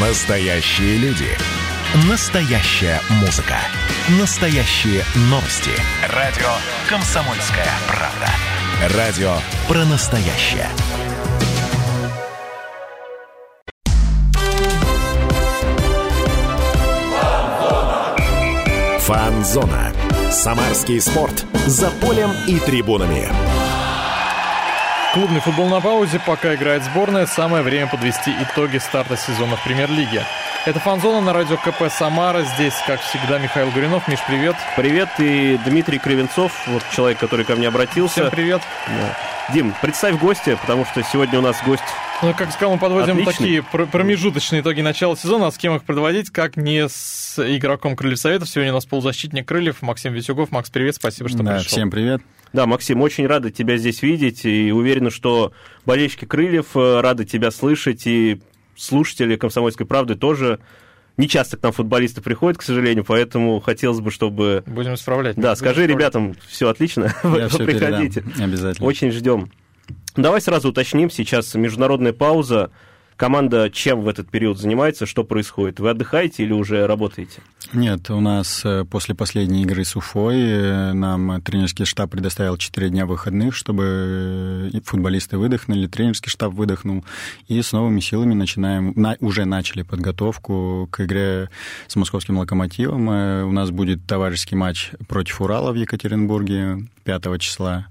Настоящие люди. Настоящая музыка. Настоящие новости. Радио «Комсомольская правда». Радио про настоящее. Фанзона. Самарский спорт. За полем и трибунами. Клубный футбол на паузе, пока играет сборная, самое время подвести итоги старта сезона в премьер-лиге. Это фанзона на радио КП Самара. Здесь, как всегда, Михаил Гуринов. Миш, привет. Привет, и Дмитрий Кривенцов, вот человек, который ко мне обратился. Всем привет. Да. Дим, представь гостя, потому что сегодня у нас гость ну, как сказал, мы подводим Отличный. такие пр- промежуточные итоги начала сезона. А с кем их подводить, как не с игроком Крыльев Советов. Сегодня у нас полузащитник Крыльев Максим Витюгов. Макс, привет, спасибо, что да, пришел. всем привет. Да, Максим, очень рады тебя здесь видеть и уверены, что болельщики Крыльев э, рады тебя слышать, и слушатели «Комсомольской правды» тоже. Не часто к нам футболисты приходят, к сожалению, поэтому хотелось бы, чтобы... Будем исправлять. Да, Будем скажи исправлять. ребятам, все отлично, Я все приходите. передам, обязательно. Очень ждем. Давай сразу уточним, сейчас международная пауза. Команда чем в этот период занимается, что происходит? Вы отдыхаете или уже работаете? Нет, у нас э, после последней игры с Уфой э, нам тренерский штаб предоставил 4 дня выходных, чтобы э, футболисты выдохнули, тренерский штаб выдохнул, и с новыми силами начинаем, на- уже начали подготовку к игре с московским локомотивом. У нас будет товарищеский матч против Урала в Екатеринбурге 5 числа.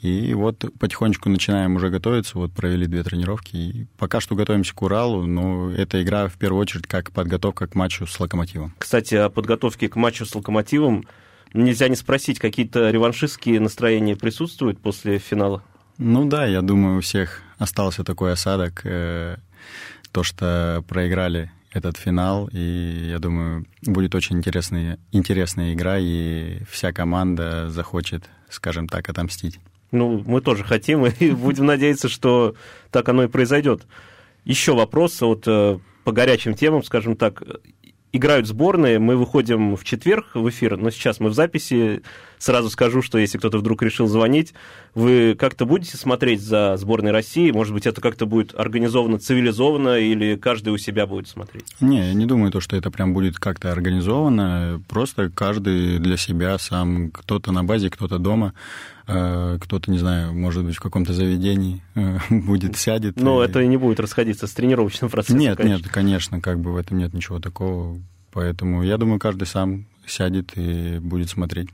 И вот потихонечку начинаем уже готовиться. Вот провели две тренировки. И пока что готовимся к Уралу, но эта игра в первую очередь как подготовка к матчу с Локомотивом. Кстати, о подготовке к матчу с Локомотивом нельзя не спросить, какие-то реваншистские настроения присутствуют после финала? Ну да, я думаю, у всех остался такой осадок, э, то, что проиграли этот финал, и я думаю, будет очень интересная, интересная игра, и вся команда захочет, скажем так, отомстить. Ну, мы тоже хотим, и будем надеяться, что так оно и произойдет. Еще вопрос вот э, по горячим темам, скажем так. Играют сборные, мы выходим в четверг в эфир, но сейчас мы в записи. Сразу скажу, что если кто-то вдруг решил звонить, вы как-то будете смотреть за сборной России? Может быть, это как-то будет организовано цивилизованно, или каждый у себя будет смотреть? Не, я не думаю, то, что это прям будет как-то организовано. Просто каждый для себя сам, кто-то на базе, кто-то дома, э, кто-то, не знаю, может быть, в каком-то заведении э, будет, сядет. Но и- это и не будет расходиться с тренировочным процессом. Нет, конечно. нет, конечно, как бы в этом нет ничего такого. Поэтому я думаю, каждый сам сядет и будет смотреть.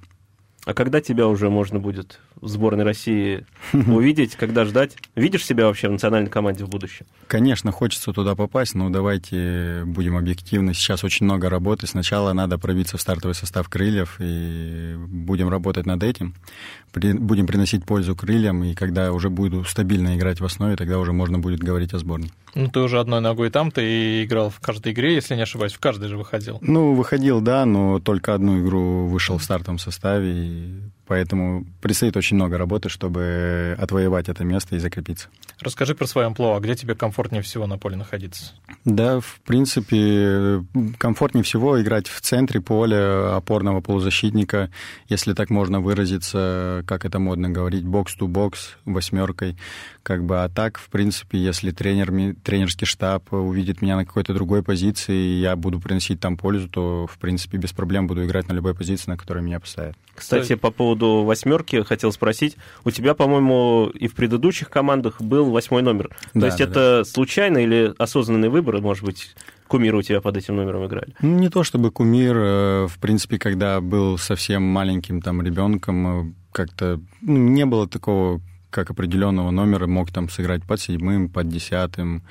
А когда тебя уже можно будет в сборной России увидеть, когда ждать? Видишь себя вообще в национальной команде в будущем? Конечно, хочется туда попасть, но давайте будем объективны. Сейчас очень много работы. Сначала надо пробиться в стартовый состав крыльев, и будем работать над этим. При- будем приносить пользу крыльям, и когда уже буду стабильно играть в основе, тогда уже можно будет говорить о сборной. Ну, ты уже одной ногой там, ты играл в каждой игре, если не ошибаюсь, в каждой же выходил. Ну, выходил, да, но только одну игру вышел в стартовом составе, и поэтому предстоит очень много работы, чтобы отвоевать это место и закрепиться. Расскажи про свое амплуа, где тебе комфортнее всего на поле находиться? Да, в принципе, комфортнее всего играть в центре поля опорного полузащитника, если так можно выразиться, как это модно говорить, бокс-ту-бокс, восьмеркой. Как бы, а так, в принципе, если тренер, тренерский штаб увидит меня на какой-то другой позиции, и я буду приносить там пользу, то, в принципе, без проблем буду играть на любой позиции, на которой меня поставят. Кстати, по поводу восьмерки хотел спросить. У тебя, по-моему, и в предыдущих командах был восьмой номер. То Да, есть да, это случайно или осознанный выбор? Может быть, кумиры у тебя под этим номером играли? Ну, Не то чтобы кумир, э, в принципе, когда был совсем маленьким там ребенком, э, как-то ну, не было такого как определенного номера, мог там сыграть под седьмым, под десятым,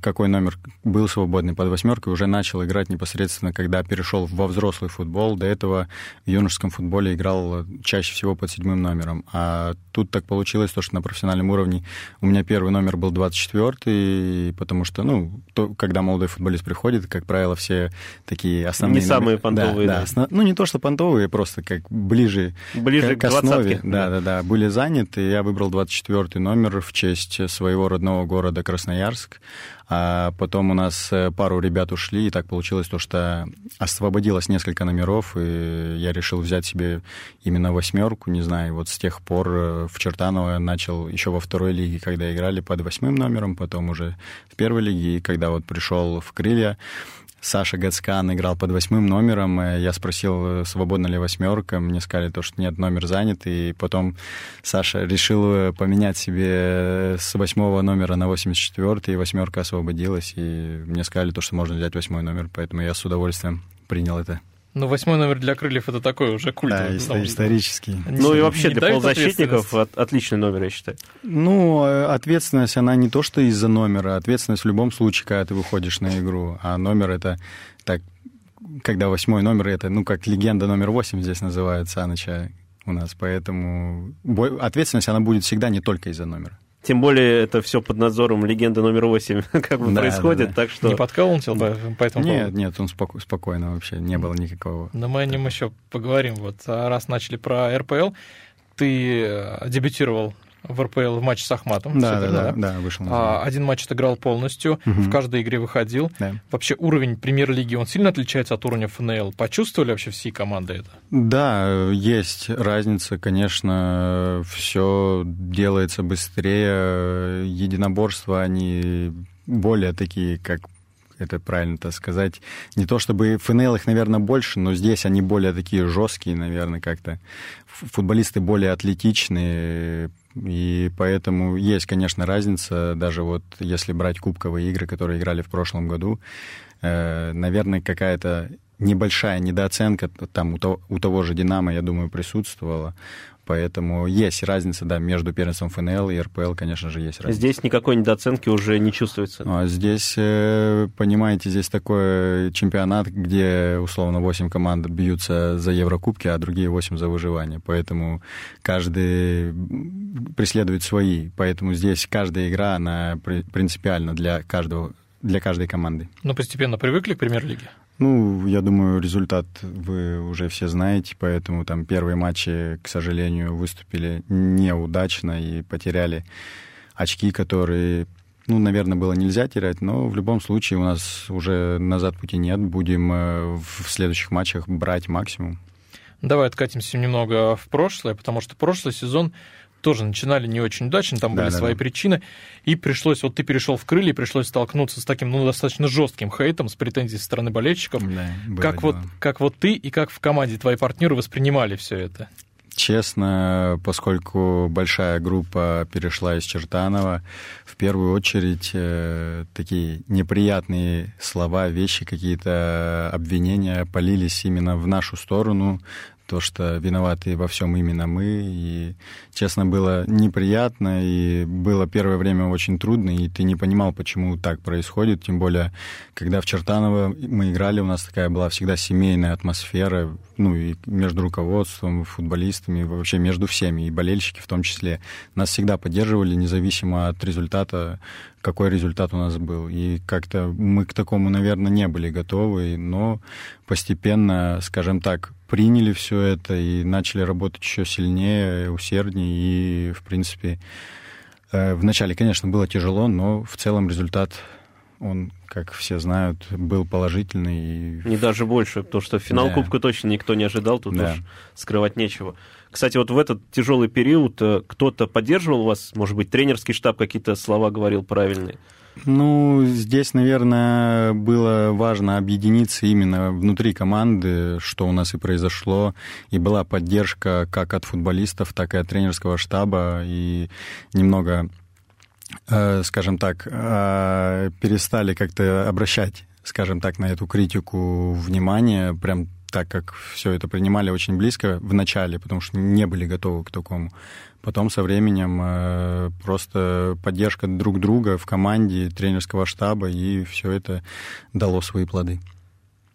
какой номер был свободный под восьмеркой, уже начал играть непосредственно, когда перешел во взрослый футбол. До этого в юношеском футболе играл э, чаще всего под седьмым номером. А тут так получилось, то, что на профессиональном уровне у меня первый номер был 24 потому что, ну, то, когда молодой футболист приходит, как правило, все такие основные... Не самые понтовые, Да, да. да, осно- Ну, не то, что понтовые, просто как ближе, Ближе к основе. двадцатке, да. Да, да, да, были заняты. Я выбрал 24 номер в честь своего родного города Красноярск. А потом у нас э, пару ребят ушли, и так получилось то, что освободилось несколько номеров, и я решил взять себе именно восьмерку, не знаю, вот с тех пор э, в Чертаново начал еще во второй лиге, когда играли под восьмым номером, потом уже в первой лиге, и когда вот пришел в Крылья, Саша Гацкан играл под восьмым номером. Я спросил, свободна ли восьмерка. Мне сказали, то, что нет, номер занят. И потом Саша решил поменять себе с восьмого номера на 84 и восьмерка освободилась. И мне сказали, то, что можно взять восьмой номер. Поэтому я с удовольствием принял это. Ну, восьмой номер для крыльев это такой уже культовый. Да, исторический. Ну и вообще для полузащитников от, отличный номер, я считаю. Ну, э, ответственность, она не то, что из-за номера. Ответственность в любом случае, когда ты выходишь на игру. А номер это так, когда восьмой номер, это, ну, как легенда номер восемь здесь называется, Аныча у нас. Поэтому ответственность, она будет всегда не только из-за номера. Тем более это все под надзором легенды номер 8 как бы да, происходит, да, да. так что... Не подколнтил по, по этому Нет, поводу? нет, он споко- спокойно вообще, не было никакого... Но мы о нем еще поговорим. Вот а раз начали про РПЛ, ты э, дебютировал в РПЛ в матче с Ахматом. Да, да, да, да, вышел. А, один матч отыграл полностью, угу. в каждой игре выходил. Да. Вообще уровень премьер-лиги, он сильно отличается от уровня ФНЛ? Почувствовали вообще все команды это? Да, есть разница, конечно, все делается быстрее, единоборства, они более такие, как это правильно так сказать. Не то чтобы ФНЛ их, наверное, больше, но здесь они более такие жесткие, наверное, как-то. Футболисты более атлетичные, и поэтому есть, конечно, разница, даже вот если брать кубковые игры, которые играли в прошлом году, э, наверное, какая-то небольшая недооценка там у того, у того же «Динамо», я думаю, присутствовала. Поэтому есть разница, да, между первенством ФНЛ и РПЛ, конечно же, есть разница. Здесь никакой недооценки уже не чувствуется. А здесь, э, понимаете, здесь такой чемпионат, где, условно, 8 команд бьются за Еврокубки, а другие 8 за выживание. Поэтому каждый преследует свои. Поэтому здесь каждая игра, она принципиальна для каждого для каждой команды. Но постепенно привыкли к премьер-лиге? Ну, я думаю, результат вы уже все знаете, поэтому там первые матчи, к сожалению, выступили неудачно и потеряли очки, которые, ну, наверное, было нельзя терять, но в любом случае у нас уже назад пути нет, будем э, в следующих матчах брать максимум. Давай откатимся немного в прошлое, потому что прошлый сезон тоже начинали не очень удачно, там да, были да, свои да. причины, и пришлось, вот ты перешел в крылья, пришлось столкнуться с таким, ну, достаточно жестким хейтом, с претензией со стороны болельщиков. Да, как, вот, как вот ты и как в команде твои партнеры воспринимали все это? Честно, поскольку большая группа перешла из Чертанова, в первую очередь э, такие неприятные слова, вещи, какие-то обвинения полились именно в нашу сторону, то, что виноваты во всем именно мы. И, честно, было неприятно, и было первое время очень трудно, и ты не понимал, почему так происходит. Тем более, когда в Чертаново мы играли, у нас такая была всегда семейная атмосфера, ну, и между руководством, футболистами, вообще между всеми, и болельщики в том числе. Нас всегда поддерживали, независимо от результата, какой результат у нас был. И как-то мы к такому, наверное, не были готовы, но постепенно, скажем так, приняли все это и начали работать еще сильнее, усерднее. И, в принципе, э, вначале, конечно, было тяжело, но в целом результат, он, как все знают, был положительный. И... Не даже больше, потому что финал да. Кубка точно никто не ожидал, тут да. уж скрывать нечего. Кстати, вот в этот тяжелый период э, кто-то поддерживал вас, может быть, тренерский штаб какие-то слова говорил правильные? Ну, здесь, наверное, было важно объединиться именно внутри команды, что у нас и произошло. И была поддержка как от футболистов, так и от тренерского штаба. И немного, э, скажем так, э, перестали как-то обращать, скажем так, на эту критику внимание, прям так как все это принимали очень близко в начале, потому что не были готовы к такому. Потом со временем э, просто поддержка друг друга в команде, тренерского штаба, и все это дало свои плоды.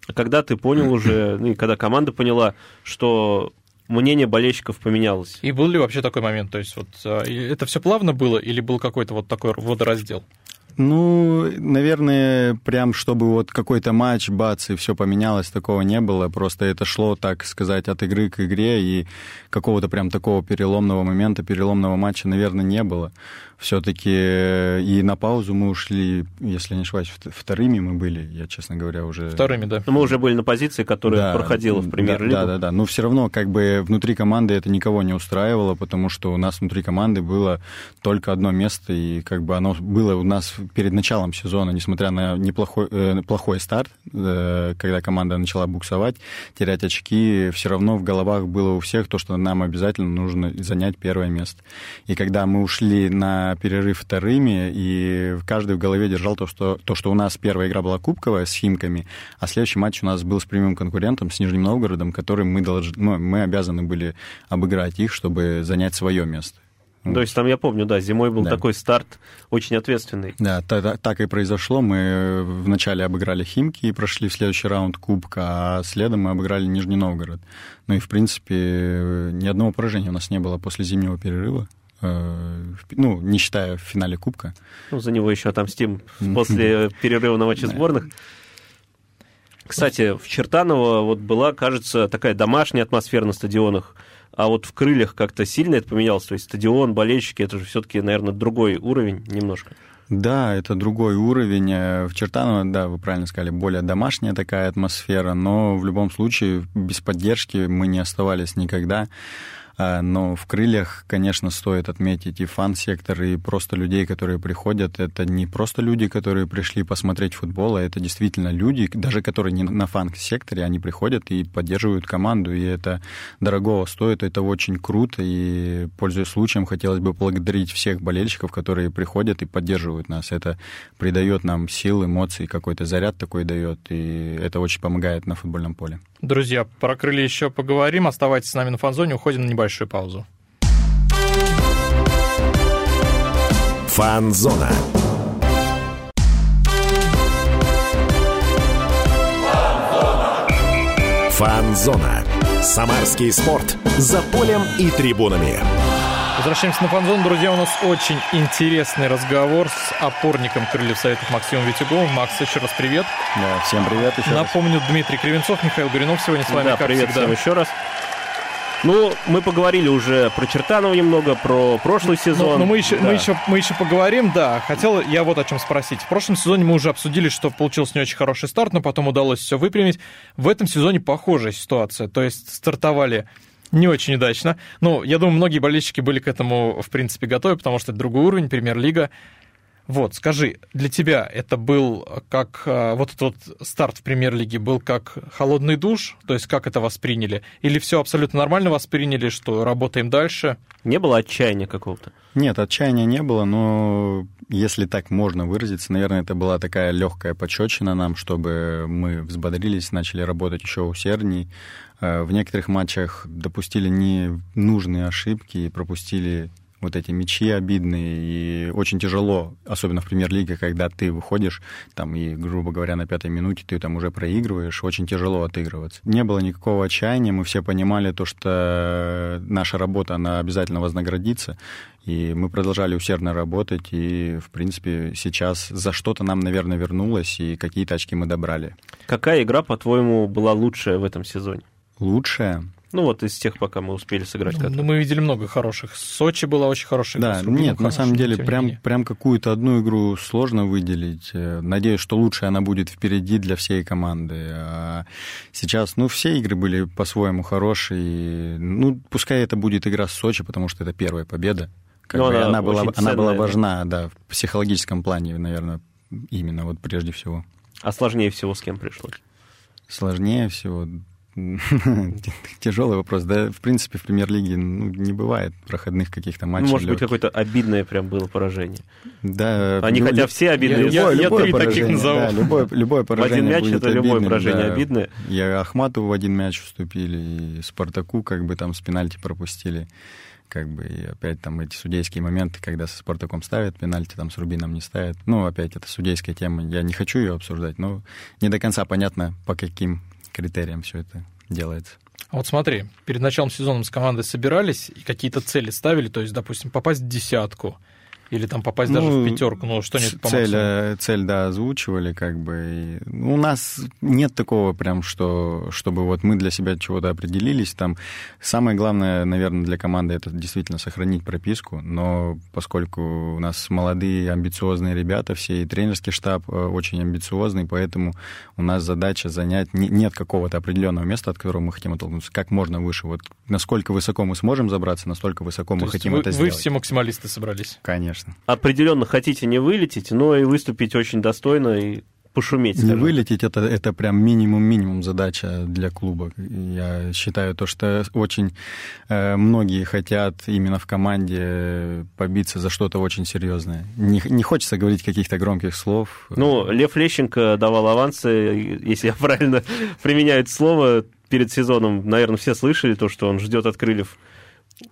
А когда ты понял уже, ну и когда команда поняла, что мнение болельщиков поменялось? И был ли вообще такой момент? То есть вот э, это все плавно было или был какой-то вот такой водораздел? Ну, наверное, прям чтобы вот какой-то матч, бац, и все поменялось, такого не было. Просто это шло, так сказать, от игры к игре, и какого-то прям такого переломного момента, переломного матча, наверное, не было все-таки э, и на паузу мы ушли, если не ошибаюсь, вторыми мы были, я, честно говоря, уже... Вторыми, да. Но мы уже были на позиции, которая да, проходила в премьер-лигу. Да, да, да. Но все равно как бы внутри команды это никого не устраивало, потому что у нас внутри команды было только одно место, и как бы оно было у нас перед началом сезона, несмотря на неплохой э, плохой старт, э, когда команда начала буксовать, терять очки, все равно в головах было у всех то, что нам обязательно нужно занять первое место. И когда мы ушли на перерыв вторыми, и каждый в голове держал то, что, то, что у нас первая игра была кубковая с Химками, а следующий матч у нас был с прямым конкурентом, с Нижним Новгородом, который мы, должны, ну, мы обязаны были обыграть их, чтобы занять свое место. То есть там, я помню, да, зимой был да. такой старт очень ответственный. Да, так, так и произошло. Мы вначале обыграли Химки и прошли в следующий раунд Кубка, а следом мы обыграли Нижний Новгород. Ну и, в принципе, ни одного поражения у нас не было после зимнего перерыва. Э, ну, не считая в финале Кубка. Ну, за него еще отомстим после перерыва на матче сборных. Кстати, в Чертаново вот была, кажется, такая домашняя атмосфера на стадионах, а вот в Крыльях как-то сильно это поменялось. То есть стадион, болельщики, это же все-таки, наверное, другой уровень немножко. Да, это другой уровень. Э, в Чертаново, да, вы правильно сказали, более домашняя такая атмосфера, но в любом случае без поддержки мы не оставались никогда. А, но в крыльях, конечно, стоит отметить и фан-сектор, и просто людей, которые приходят. Это не просто люди, которые пришли посмотреть футбол, а это действительно люди, даже которые не на фан-секторе, они приходят и поддерживают команду, и это дорогого стоит, это очень круто, и, пользуясь случаем, хотелось бы поблагодарить всех болельщиков, которые приходят и поддерживают нас. Это придает нам сил, эмоций, какой-то заряд такой дает, и это очень помогает на футбольном поле. Друзья, про крылья еще поговорим. Оставайтесь с нами на фанзоне, уходим на небольшую паузу. Фанзона. Фанзона. Самарский спорт. За полем и трибунами. Возвращаемся на фанзон. Друзья, у нас очень интересный разговор с опорником Крыльев Советов Максимом Витюговым. Макс, еще раз привет. Да, всем привет еще Напомню, раз. Дмитрий Кривенцов, Михаил Горинов сегодня с вами, да, как привет всегда. всем еще раз. Ну, мы поговорили уже про Чертанова немного, про прошлый ну, сезон. Но, но мы, еще, да. мы, еще, мы еще поговорим, да. Хотел я вот о чем спросить. В прошлом сезоне мы уже обсудили, что получился не очень хороший старт, но потом удалось все выпрямить. В этом сезоне похожая ситуация. То есть стартовали не очень удачно. Ну, я думаю, многие болельщики были к этому, в принципе, готовы, потому что это другой уровень, премьер-лига. Вот, скажи, для тебя это был как а, вот этот старт в премьер-лиге был как холодный душ, то есть как это восприняли? Или все абсолютно нормально восприняли, что работаем дальше? Не было отчаяния какого-то? Нет, отчаяния не было, но если так можно выразиться, наверное, это была такая легкая подщечина нам, чтобы мы взбодрились, начали работать еще усердней. Э, в некоторых матчах допустили ненужные ошибки и пропустили вот эти мячи обидные, и очень тяжело, особенно в премьер-лиге, когда ты выходишь, там, и, грубо говоря, на пятой минуте ты там уже проигрываешь, очень тяжело отыгрываться. Не было никакого отчаяния, мы все понимали то, что наша работа, она обязательно вознаградится, и мы продолжали усердно работать, и, в принципе, сейчас за что-то нам, наверное, вернулось, и какие-то очки мы добрали. Какая игра, по-твоему, была лучшая в этом сезоне? Лучшая? Ну вот из тех, пока мы успели сыграть. Ну, ну мы видели много хороших. Сочи была очень хорошая. Да, нет, на самом деле прям, прям какую-то одну игру сложно выделить. Э, надеюсь, что лучше она будет впереди для всей команды. А сейчас, ну, все игры были по-своему хорошие. Ну, пускай это будет игра с Сочи, потому что это первая победа. Как бы, она, она, была, ценная, она была важна, да. да, в психологическом плане, наверное, именно вот прежде всего. А сложнее всего с кем пришлось? Сложнее всего, Тяжелый вопрос. Да, в принципе, в премьер-лиге ну, не бывает проходных каких-то матчей. Ну, может легких. быть, какое-то обидное прям было поражение. Да. Они хотя все обидные. Я, я, любое я три таких назову. Да, любое, любое поражение В один мяч будет это обидным, любое поражение да. обидное. И Ахматову в один мяч вступили, и Спартаку как бы там с пенальти пропустили как бы, и опять там эти судейские моменты, когда со Спартаком ставят пенальти, там с Рубином не ставят. Ну, опять, это судейская тема, я не хочу ее обсуждать, но не до конца понятно, по каким критериям все это делается. А вот смотри, перед началом сезона с командой собирались и какие-то цели ставили, то есть, допустим, попасть в десятку, Или там попасть ну, даже в пятерку, ну что-нибудь по цель, э, цель, да, озвучивали, как бы. И, у нас нет такого прям, что, чтобы вот мы для себя чего-то определились. Там самое главное, наверное, для команды это действительно сохранить прописку, но поскольку у нас молодые, амбициозные ребята, все и тренерский штаб э, очень амбициозный, поэтому у нас задача занять, нет какого-то определенного места, от которого мы хотим оттолкнуться, как можно выше. Вот насколько высоко мы сможем забраться, настолько высоко То мы хотим вы, это сделать. Вы все максималисты собрались? Конечно конечно. Определенно хотите не вылететь, но и выступить очень достойно и пошуметь. Не скажем. вылететь это, это прям минимум-минимум задача для клуба. Я считаю то, что очень э, многие хотят именно в команде побиться за что-то очень серьезное. Не, не хочется говорить каких-то громких слов. Ну, Лев Лещенко давал авансы, если я правильно применяю это слово, перед сезоном, наверное, все слышали то, что он ждет от крыльев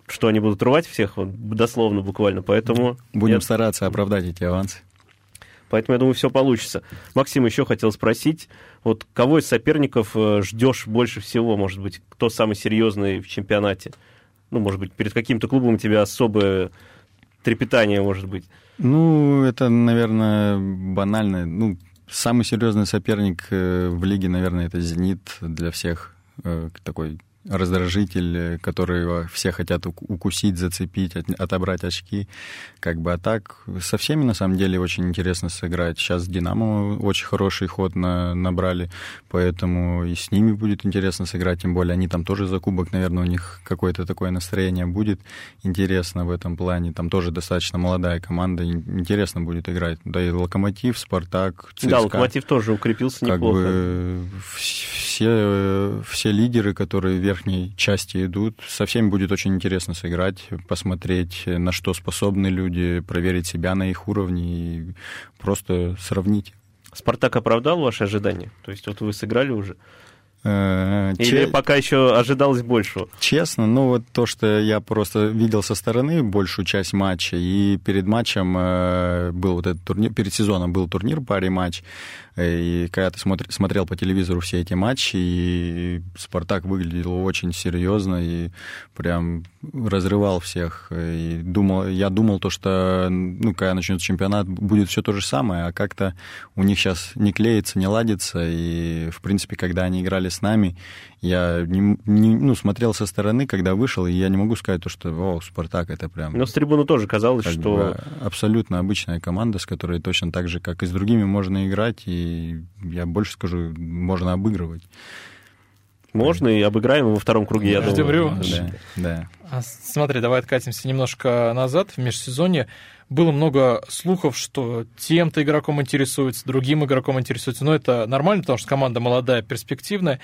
что они будут рвать всех, вот, дословно, буквально, поэтому... Будем я... стараться оправдать эти авансы. Поэтому, я думаю, все получится. Максим, еще хотел спросить, вот кого из соперников э, ждешь больше всего, может быть, кто самый серьезный в чемпионате? Ну, может быть, перед каким-то клубом у тебя особое трепетание, может быть? Ну, это, наверное, банально. Ну, самый серьезный соперник э, в лиге, наверное, это «Зенит» для всех. Э, такой раздражитель, который все хотят укусить, зацепить, отобрать очки. Как бы, а так со всеми, на самом деле, очень интересно сыграть. Сейчас «Динамо» очень хороший ход на, набрали, поэтому и с ними будет интересно сыграть, тем более они там тоже за кубок, наверное, у них какое-то такое настроение будет интересно в этом плане. Там тоже достаточно молодая команда, интересно будет играть. Да и «Локомотив», «Спартак», ЦСКА. Да, «Локомотив» тоже укрепился как неплохо. Бы все, все лидеры, которые вверх верхней части идут. Со всеми будет очень интересно сыграть, посмотреть, на что способны люди, проверить себя на их уровне и просто сравнить. Спартак оправдал ваши ожидания? То есть вот вы сыграли уже? Э, Или Че... пока еще ожидалось большего? Честно, ну вот то, что я просто видел со стороны большую часть матча, и перед матчем э, был вот этот турнир, перед сезоном был турнир паре матч, и когда ты смотри, смотрел по телевизору все эти матчи, и Спартак выглядел очень серьезно и прям разрывал всех. И думал, я думал то, что ну, когда начнется чемпионат, будет все то же самое, а как-то у них сейчас не клеится, не ладится. И, в принципе, когда они играли с нами, я не, не, ну, смотрел со стороны, когда вышел, и я не могу сказать то, что о, Спартак это прям... Но с трибуны тоже казалось, что... Бы, абсолютно обычная команда, с которой точно так же, как и с другими, можно играть, и я больше скажу, можно обыгрывать. Можно, и обыграем во втором круге, я Ждем думаю. Да, да. А, смотри, давай откатимся немножко назад, в межсезонье. Было много слухов, что тем-то игроком интересуется, другим игроком интересуется. Но это нормально, потому что команда молодая, перспективная.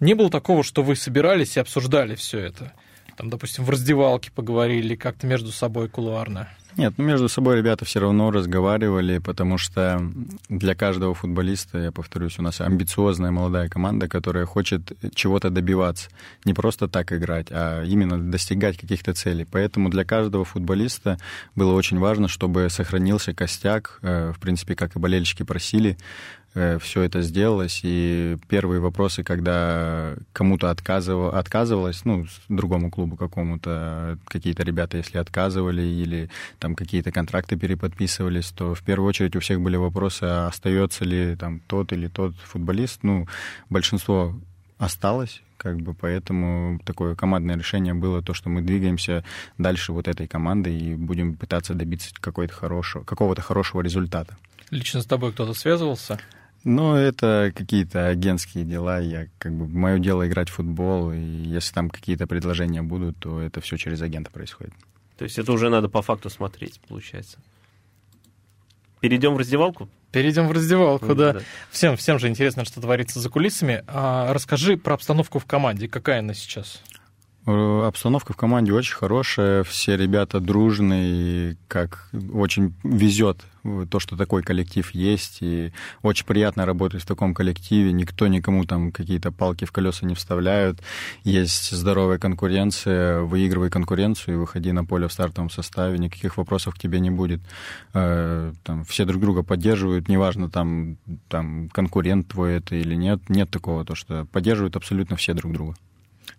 Не было такого, что вы собирались и обсуждали все это? Там, допустим, в раздевалке поговорили как-то между собой кулуарно? Нет, ну между собой ребята все равно разговаривали, потому что для каждого футболиста, я повторюсь, у нас амбициозная молодая команда, которая хочет чего-то добиваться. Не просто так играть, а именно достигать каких-то целей. Поэтому для каждого футболиста было очень важно, чтобы сохранился костяк, э, в принципе, как и болельщики просили, все это сделалось, и первые вопросы, когда кому-то отказывал, отказывалось, ну, другому клубу какому-то, какие-то ребята, если отказывали или там какие-то контракты переподписывались, то в первую очередь у всех были вопросы, а остается ли там тот или тот футболист. Ну, большинство осталось, как бы, поэтому такое командное решение было то, что мы двигаемся дальше вот этой командой и будем пытаться добиться какого-то хорошего, какого-то хорошего результата. Лично с тобой кто-то связывался? Ну, это какие-то агентские дела. Я как бы мое дело играть в футбол, и если там какие-то предложения будут, то это все через агента происходит. То есть это уже надо по факту смотреть, получается. Перейдем в раздевалку? Перейдем в раздевалку, да. да. Всем, всем же интересно, что творится за кулисами. А расскажи про обстановку в команде. Какая она сейчас? Э, обстановка в команде очень хорошая, все ребята дружные, как очень везет то, что такой коллектив есть, и очень приятно работать в таком коллективе, никто никому там какие-то палки в колеса не вставляют, есть здоровая конкуренция, выигрывай конкуренцию и выходи на поле в стартовом составе, никаких вопросов к тебе не будет. Э, там, все друг друга поддерживают, неважно, там, там конкурент твой это или нет, нет такого, то, что поддерживают абсолютно все друг друга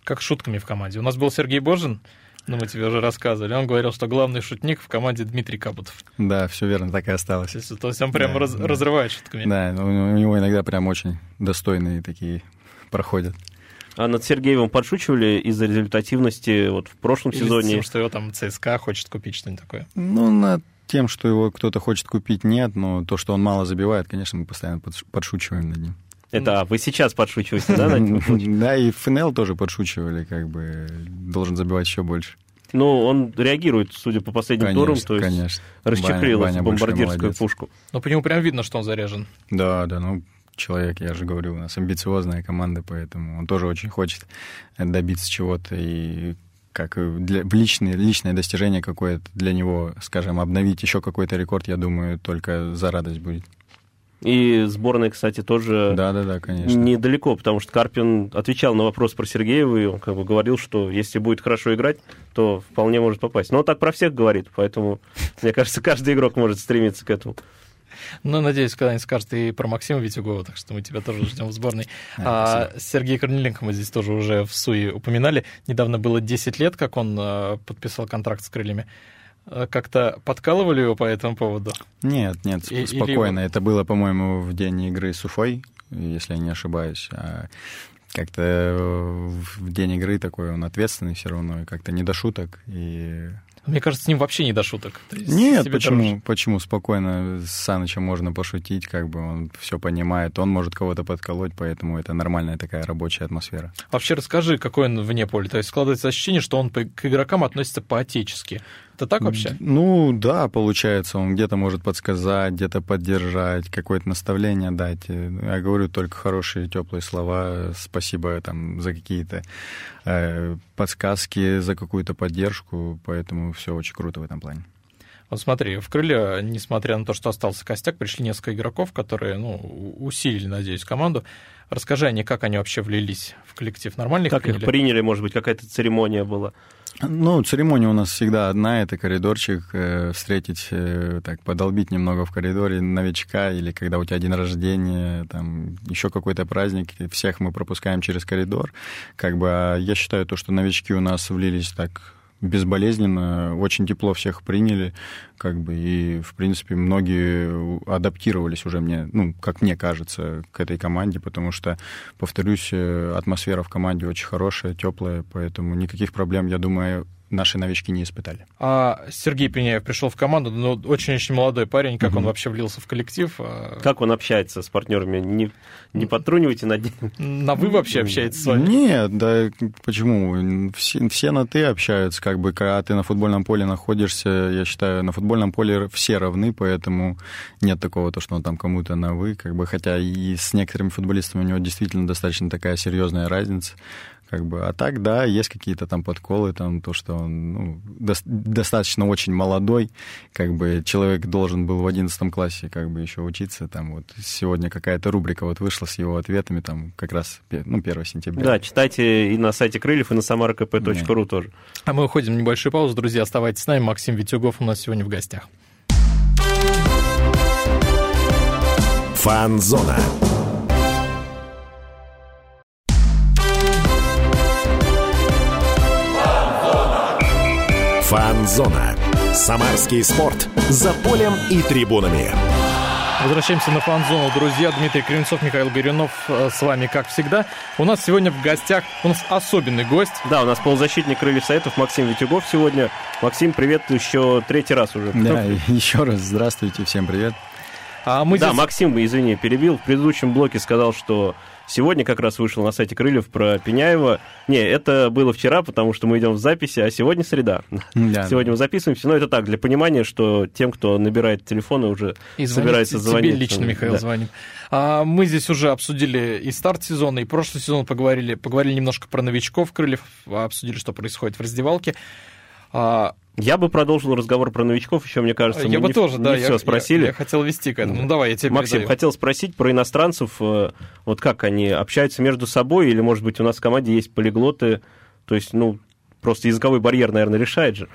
как шутками в команде. У нас был Сергей Божин, Ну, мы тебе уже рассказывали. Он говорил, что главный шутник в команде Дмитрий Кабутов. Да, все верно, так и осталось. То есть, то есть он прям да, раз, да. разрывает шутками. Да, у него иногда прям очень достойные такие проходят. А над Сергеевым подшучивали из-за результативности вот в прошлом Или сезоне? Тем, что его там ЦСКА хочет купить, что-нибудь такое. Ну, над тем, что его кто-то хочет купить, нет, но то, что он мало забивает, конечно, мы постоянно подшучиваем над ним. Это а, вы сейчас подшучиваете, да? Да, и ФНЛ тоже подшучивали, как бы должен забивать еще больше. Ну, он реагирует, судя по последним конечно, турам, то есть конечно. расчехлил Баня, бомбардирскую пушку. Но по нему прям видно, что он заряжен. Да, да, ну, человек, я же говорю, у нас амбициозная команда, поэтому он тоже очень хочет добиться чего-то, и как для, в личное, личное достижение какое-то для него, скажем, обновить еще какой-то рекорд, я думаю, только за радость будет. И сборная, кстати, тоже да, да, да, конечно. недалеко, потому что Карпин отвечал на вопрос про Сергеева, и он как бы говорил, что если будет хорошо играть, то вполне может попасть. Но он так про всех говорит, поэтому, мне кажется, каждый игрок может стремиться к этому. Ну, надеюсь, когда-нибудь скажет и про Максима Витюгова, так что мы тебя тоже ждем в сборной. А, Сергей Корнеленко мы здесь тоже уже в СУИ упоминали. Недавно было 10 лет, как он а, подписал контракт с крыльями. Э, как-то подкалывали его по этому поводу? Нет, нет, и, спокойно. Или... Это было, по-моему, в день игры с Уфой, если я не ошибаюсь. А как-то э, в день игры такой он ответственный все равно, как-то не до шуток. И мне кажется, с ним вообще не до шуток. Нет, почему? Дороже. Почему? Спокойно с Санычем можно пошутить, как бы он все понимает. Он может кого-то подколоть, поэтому это нормальная такая рабочая атмосфера. Вообще расскажи, какой он вне поля. То есть складывается ощущение, что он к игрокам относится по-отечески. Это так вообще? Ну, да, получается, он где-то может подсказать, где-то поддержать, какое-то наставление дать. Я говорю только хорошие, теплые слова. Спасибо там за какие-то э, подсказки, за какую-то поддержку. Поэтому все очень круто в этом плане. Вот смотри, в крылья, несмотря на то, что остался костяк, пришли несколько игроков, которые ну, усилили, надеюсь, команду. Расскажи они, как они вообще влились в коллектив? Нормально как приняли? их приняли, может быть, какая-то церемония была? Ну, церемония у нас всегда одна, это коридорчик, э, встретить, э, так, подолбить немного в коридоре новичка, или когда у тебя день рождения, там, еще какой-то праздник, всех мы пропускаем через коридор, как бы, а я считаю то, что новички у нас влились так безболезненно, очень тепло всех приняли, как бы, и, в принципе, многие адаптировались уже мне, ну, как мне кажется, к этой команде, потому что, повторюсь, э, атмосфера в команде очень хорошая, теплая, поэтому никаких проблем, я думаю, наши новички не испытали. А Сергей Пеняев пришел в команду, но очень-очень молодой парень. Как угу. он вообще влился в коллектив? А как он общается с партнерами? Не, не подтрунивайте над ним? На «вы» вообще общается с вами? Нет, да почему? Все, все на «ты» общаются. Как бы, когда ты на футбольном поле находишься, я считаю, на футбольном поле все равны, поэтому нет такого, то, что он там кому-то на «вы». Как бы, хотя и с некоторыми футболистами у него действительно достаточно такая серьезная разница. Как бы. А так, да, есть какие-то там подколы, там то, что он ну, до, достаточно очень молодой, как бы человек должен был в 11 классе как бы еще учиться, там вот сегодня какая-то рубрика вот вышла с его ответами, там как раз ну, 1 сентября. Да, читайте и на сайте Крыльев, и на samarkp.ru тоже. А мы уходим в небольшую паузу, друзья, оставайтесь с нами, Максим Витюгов у нас сегодня в гостях. Фанзона. Фанзона. Самарский спорт. За полем и трибунами. Возвращаемся на фан-зону, друзья. Дмитрий Кривенцов, Михаил Горюнов э, с вами, как всегда. У нас сегодня в гостях, у нас особенный гость. Да, у нас полузащитник Крыльев Советов Максим Витюгов сегодня. Максим, привет еще третий раз уже. Да, еще раз здравствуйте, всем привет. А мы да, здесь... Максим, извини, перебил. В предыдущем блоке сказал, что Сегодня как раз вышел на сайте Крыльев про Пеняева. Не, это было вчера, потому что мы идем в записи, а сегодня среда. Да, сегодня да. мы записываемся. Но это так, для понимания, что тем, кто набирает телефоны, уже и собирается звонить. Тебе лично Михаил да. звонит. А, мы здесь уже обсудили и старт сезона, и прошлый сезон поговорили. Поговорили немножко про новичков Крыльев, обсудили, что происходит в раздевалке. А, я бы продолжил разговор про новичков, еще, мне кажется, я мы бы не, тоже, не да, все я, спросили. Я, я хотел вести к этому. Ну, давай, я тебе Максим, передаю. хотел спросить про иностранцев. Э, вот как они общаются между собой, или, может быть, у нас в команде есть полиглоты, то есть, ну, просто языковой барьер, наверное, решает же.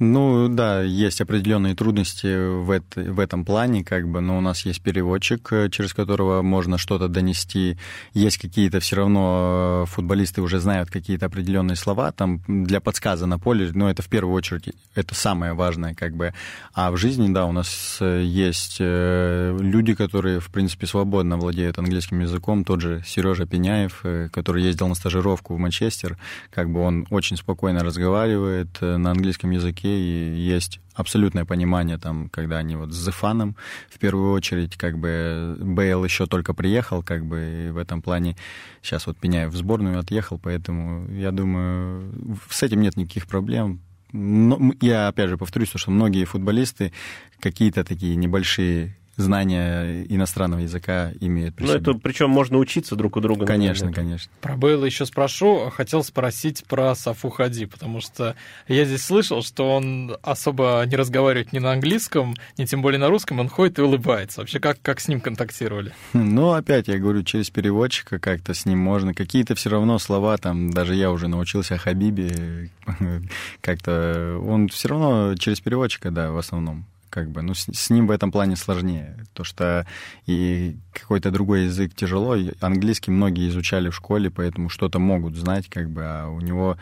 Ну да, есть определенные трудности в, это, в этом плане, как бы, но у нас есть переводчик, э, через которого можно что-то донести. Есть какие-то все равно э, футболисты уже знают какие-то определенные слова там для подсказа на поле, но это в первую очередь это самое важное, как бы. А в жизни, да, у нас э, есть люди, которые в принципе свободно владеют английским языком. Тот же Сережа Пеняев, который ездил на стажировку в Манчестер, как бы он очень спокойно разговаривает на английском языке и есть абсолютное понимание, там, когда они вот с Зефаном, в первую очередь, как бы Бейл еще только приехал, как бы, и в этом плане сейчас вот Пеняев в сборную отъехал, поэтому я думаю, с этим нет никаких проблем. Но я опять же повторюсь, что многие футболисты какие-то такие небольшие знания иностранного языка имеют. Ну, это причем можно учиться друг у друга. Конечно, конечно. Про Бейла еще спрошу. Хотел спросить про Сафу Хади, потому что я здесь слышал, что он особо не разговаривает ни на английском, ни тем более на русском, он ходит и улыбается. Вообще, как, как с ним контактировали? Ну, опять, я говорю, через переводчика как-то с ним можно. Какие-то все равно слова, там, даже я уже научился о Хабибе, как-то он все равно через переводчика, да, в основном как бы, ну, с, с ним в этом плане сложнее, то что и какой-то другой язык тяжело, английский многие изучали в школе, поэтому что-то могут знать, как бы, а у него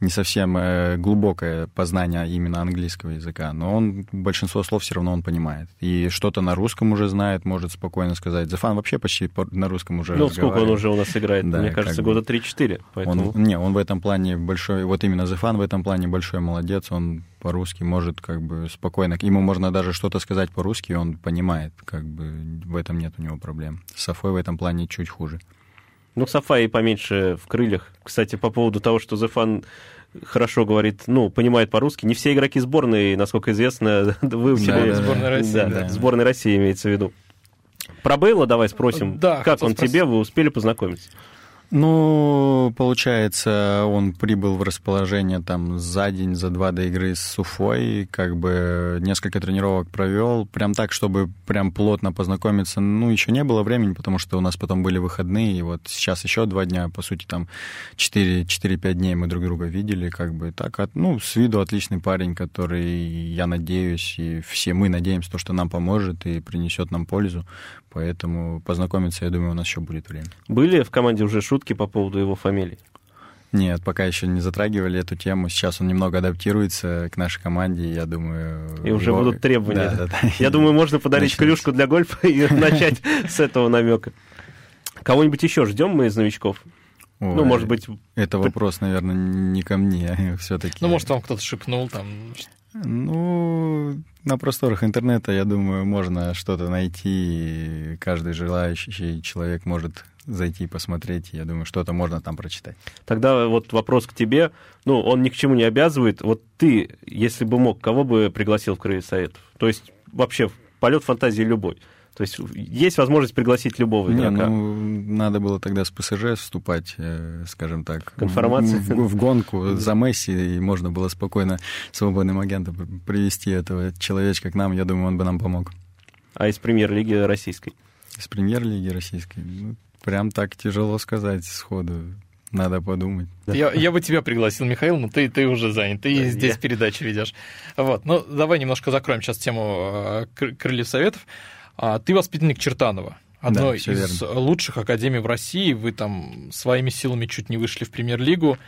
не совсем э, глубокое познание именно английского языка, но он большинство слов все равно он понимает. И что-то на русском уже знает, может спокойно сказать. Зафан вообще почти на русском уже Ну, сколько он уже у нас играет? Да, Мне кажется, года 3-4. Поэтому... Он, не, он в этом плане большой, вот именно Зафан в этом плане большой молодец, он по-русски может как бы спокойно, ему можно даже что-то сказать по-русски, он понимает, как бы в этом нет у него проблем. С Софой в этом плане чуть хуже. Ну, Сафаи поменьше в крыльях. Кстати, по поводу того, что Зефан хорошо говорит, ну, понимает по-русски. Не все игроки сборной, насколько известно, выучили... Да, сборной России. Да, да. Сборной России имеется в виду. Про Бейла давай спросим. Да, как он спросить. тебе? Вы успели познакомиться? Ну, получается, он прибыл в расположение там за день, за два до игры с Уфой, как бы несколько тренировок провел, прям так, чтобы прям плотно познакомиться, ну, еще не было времени, потому что у нас потом были выходные, и вот сейчас еще два дня, по сути, там 4-5 дней мы друг друга видели, как бы так, ну, с виду отличный парень, который, я надеюсь, и все мы надеемся, то, что нам поможет и принесет нам пользу, поэтому познакомиться, я думаю, у нас еще будет время. Были в команде уже шутки по поводу его фамилии? Нет, пока еще не затрагивали эту тему. Сейчас он немного адаптируется к нашей команде, я думаю... И уже его... будут требования. Да, да, да. Я думаю, можно подарить Начнется. клюшку для гольфа и начать с этого намека. Кого-нибудь еще ждем мы из новичков? Ой, ну, может быть... Это вопрос, наверное, не ко мне все-таки. Ну, может, вам кто-то шепнул там... Ну, на просторах интернета, я думаю, можно что-то найти. Каждый желающий человек может зайти посмотреть. Я думаю, что-то можно там прочитать. Тогда вот вопрос к тебе. Ну, он ни к чему не обязывает. Вот ты, если бы мог, кого бы пригласил в крылья советов? То есть вообще полет фантазии любой. То есть есть возможность пригласить любого игрока. Не, ну, надо было тогда с ПСЖ вступать, э, скажем так, в, в, в гонку за Месси, и можно было спокойно свободным агентом привести этого человечка к нам. Я думаю, он бы нам помог. А из премьер-лиги российской? Из премьер-лиги российской? Ну, Прям так тяжело сказать сходу. Надо подумать. Я, я бы тебя пригласил, Михаил, но ты, ты уже занят, ты да, здесь я... передачи ведешь. Вот, ну давай немножко закроем сейчас тему э, крыльев советов. А, ты воспитанник Чертанова, одной да, из верно. лучших академий в России. Вы там своими силами чуть не вышли в премьер-лигу.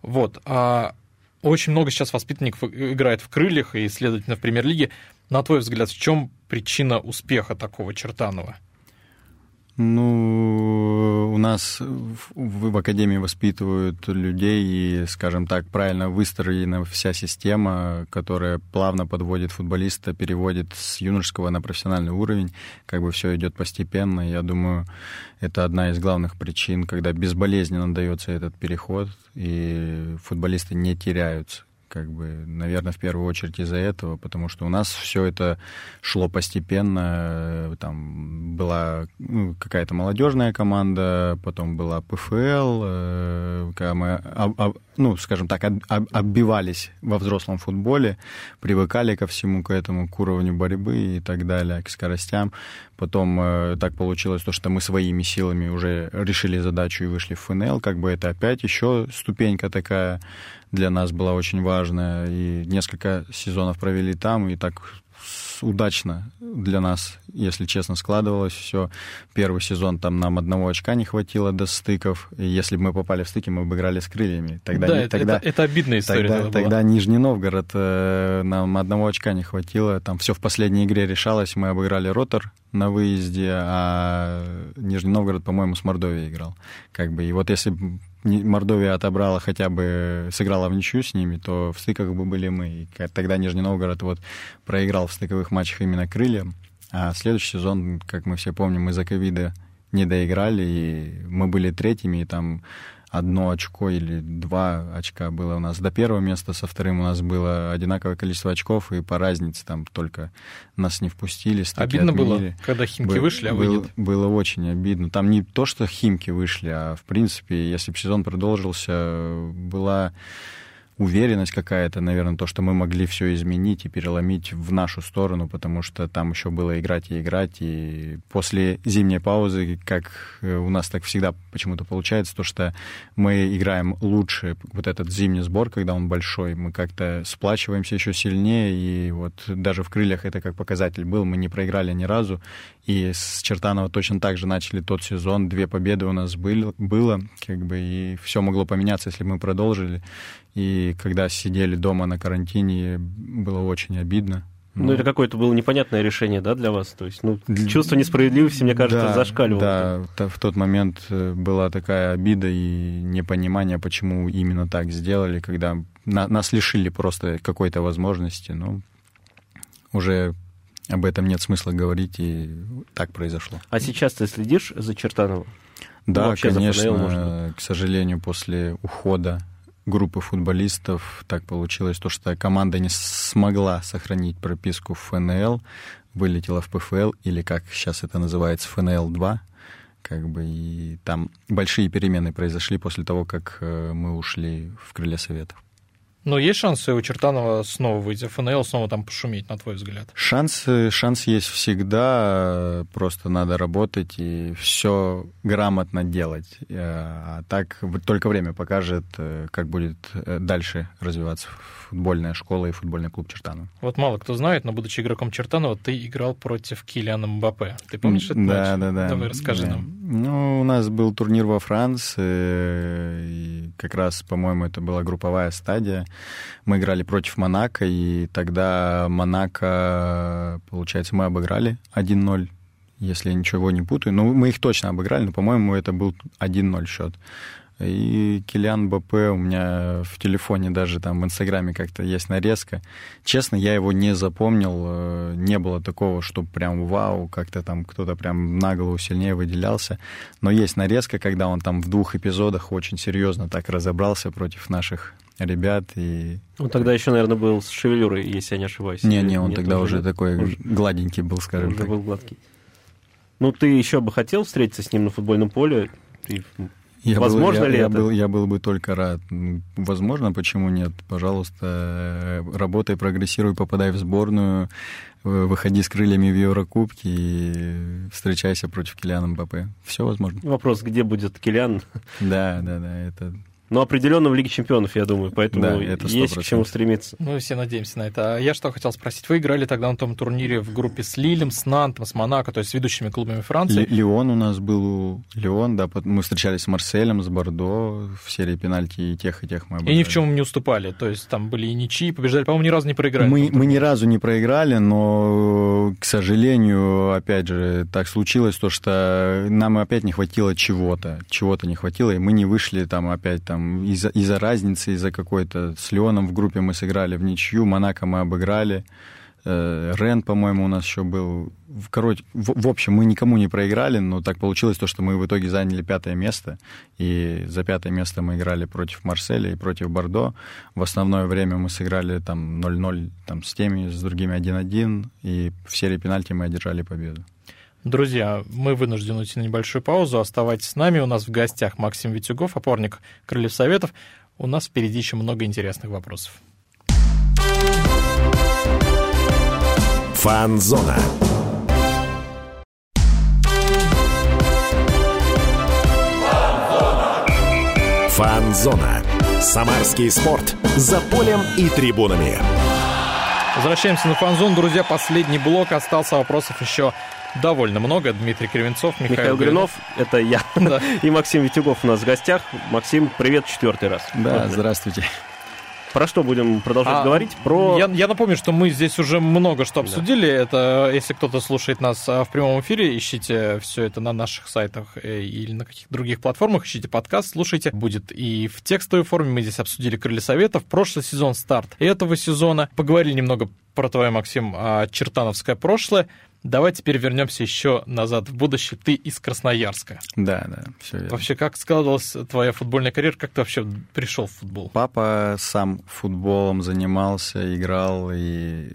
Вот. А очень много сейчас воспитанников играет в крыльях и, следовательно, в премьер-лиге. На твой взгляд, в чем причина успеха такого Чертанова? Ну, у нас в, в Академии воспитывают людей, и, скажем так, правильно выстроена вся система, которая плавно подводит футболиста, переводит с юношеского на профессиональный уровень. Как бы все идет постепенно. Я думаю, это одна из главных причин, когда безболезненно дается этот переход, и футболисты не теряются как бы, наверное, в первую очередь из-за этого, потому что у нас все это шло постепенно. Э, там была ну, какая-то молодежная команда, потом была ПФЛ, э, когда мы ну, скажем так, отбивались во взрослом футболе, привыкали ко всему, к этому, к уровню борьбы и так далее, к скоростям. Потом э, так получилось то, что мы своими силами уже решили задачу и вышли в ФНЛ, как бы это опять еще ступенька такая для нас была очень важная, и несколько сезонов провели там, и так удачно для нас, если честно, складывалось все. Первый сезон там нам одного очка не хватило до стыков. И если бы мы попали в стыки, мы бы играли с крыльями. Тогда, да, не, тогда, это, это обидная история. Тогда, тогда Нижний Новгород э, нам одного очка не хватило. Там все в последней игре решалось. Мы обыграли Ротор на выезде, а Нижний Новгород, по-моему, с Мордовией играл. Как бы. И вот если Мордовия отобрала хотя бы, сыграла в ничью с ними, то в стыках бы были мы. И тогда Нижний Новгород вот проиграл в стыковых матчах именно крыльям. А следующий сезон, как мы все помним, мы за ковида не доиграли, и мы были третьими, и там одно очко или два очка было у нас до первого места, со вторым у нас было одинаковое количество очков, и по разнице там только нас не впустили. Обидно отменили. было, когда Химки Бы- вышли, а вы был, нет? Было очень обидно. Там не то, что Химки вышли, а в принципе, если бы сезон продолжился, была уверенность какая-то, наверное, то, что мы могли все изменить и переломить в нашу сторону, потому что там еще было играть и играть. И после зимней паузы, как э, у нас так всегда почему-то получается, то, что мы играем лучше вот этот зимний сбор, когда он большой, мы как-то сплачиваемся еще сильнее, и вот даже в крыльях это как показатель был, мы не проиграли ни разу, и с Чертанова точно так же начали тот сезон, две победы у нас были, было, как бы, и все могло поменяться, если бы мы продолжили. И когда сидели дома на карантине, было очень обидно. Ну, это какое-то было непонятное решение, да, для вас? То есть, ну, чувство несправедливости, мне кажется, да, зашкаливало. Да, в тот момент э, была такая обида и непонимание, почему именно так сделали, когда на, нас лишили просто какой-то возможности. Ну, уже об этом нет смысла говорить, и так произошло. А сейчас ты следишь за Чертановым? Да, ну, конечно, к сожалению, после ухода группы футболистов так получилось, то, что команда не смогла сохранить прописку в ФНЛ, вылетела в ПФЛ, или как сейчас это называется, ФНЛ-2, как бы, и там большие перемены произошли после того, как э, мы ушли в крылья Советов. Но есть шансы у Чертанова снова выйти в ФНЛ, снова там пошуметь, на твой взгляд? Шанс, шанс есть всегда, просто надо работать и все грамотно делать. Э, а так только время покажет, э, как будет э, дальше развиваться футбольная школа и футбольный клуб Чертанова. Вот мало кто знает, но будучи игроком Чертанова, ты играл против Килиана Мбаппе. Ты помнишь это? Да, матч? да, да. Давай расскажи да. нам. Ну, у нас был турнир во Франции, и как раз, по-моему, это была групповая стадия. Мы играли против Монако, и тогда Монако, получается, мы обыграли 1-0 если я ничего не путаю. Ну, мы их точно обыграли, но, по-моему, это был 1-0 счет. И Килиан БП у меня в телефоне даже там в Инстаграме как-то есть нарезка. Честно, я его не запомнил. Э, не было такого, что прям вау, как-то там кто-то прям на голову сильнее выделялся. Но есть нарезка, когда он там в двух эпизодах очень серьезно так разобрался против наших ребят. И... Он тогда еще, наверное, был с шевелюрой, если я не ошибаюсь. Не-не, он Нет, тогда уже такой уже... гладенький был, скажем уже так. был гладкий. Ну, ты еще бы хотел встретиться с ним на футбольном поле? Ты я Возможно был, ли я, это? Я был, я был бы только рад. Возможно, почему нет? Пожалуйста, работай, прогрессируй, попадай в сборную, выходи с крыльями в Еврокубки и встречайся против Килиана Мбаппе. Все возможно. Вопрос, где будет Килиан? Да, да, да, это но определенно в Лиге Чемпионов, я думаю, поэтому да, это есть к чему стремиться. Мы все надеемся на это. А я что хотел спросить? Вы играли тогда на том турнире в группе с Лилем, с Нантом, с Монако, то есть с ведущими клубами Франции? Леон у нас был, Леон, да, мы встречались с Марселем, с Бордо в серии пенальти и тех, и тех мы обыграли. И ни в чем не уступали, то есть там были и ничьи, побеждали, по-моему, ни разу не проиграли. Мы, мы ни разу не проиграли, но, к сожалению, опять же, так случилось, то, что нам опять не хватило чего-то, чего-то не хватило, и мы не вышли там опять там из-за из из-за разницы, из-за какой-то... С Леоном в группе мы сыграли в ничью, Монако мы обыграли. Э, Рен, по-моему, у нас еще был. Короче, в, в общем, мы никому не проиграли, но так получилось то, что мы в итоге заняли пятое место. И за пятое место мы играли против Марселя и против Бордо. В основное время мы сыграли там 0-0 там, с теми, с другими 1-1. И в серии пенальти мы одержали победу. Друзья, мы вынуждены уйти на небольшую паузу. Оставайтесь с нами. У нас в гостях Максим Витюгов, опорник Крыльев Советов. У нас впереди еще много интересных вопросов. Фанзона. Фанзона. Самарский спорт. За полем и трибунами. Возвращаемся на фанзон, друзья. Последний блок. Остался вопросов еще довольно много. Дмитрий Кривенцов, Михаил, Михаил Гринов, это я. Да. И Максим Витюгов у нас в гостях. Максим, привет четвертый раз. Да, здравствуйте. Про что будем продолжать а, говорить? Про... Я, я напомню, что мы здесь уже много что обсудили. Да. Это, если кто-то слушает нас а, в прямом эфире, ищите все это на наших сайтах э, или на каких-то других платформах, ищите подкаст, слушайте. Будет и в текстовой форме. Мы здесь обсудили крылья советов. Прошлый сезон, старт этого сезона. Поговорили немного про твое, Максим, а, чертановское прошлое. Давай теперь вернемся еще назад в будущее. Ты из Красноярска. Да, да, все верно. Вообще, как складывалась твоя футбольная карьера? Как ты вообще пришел в футбол? Папа сам футболом занимался, играл, и,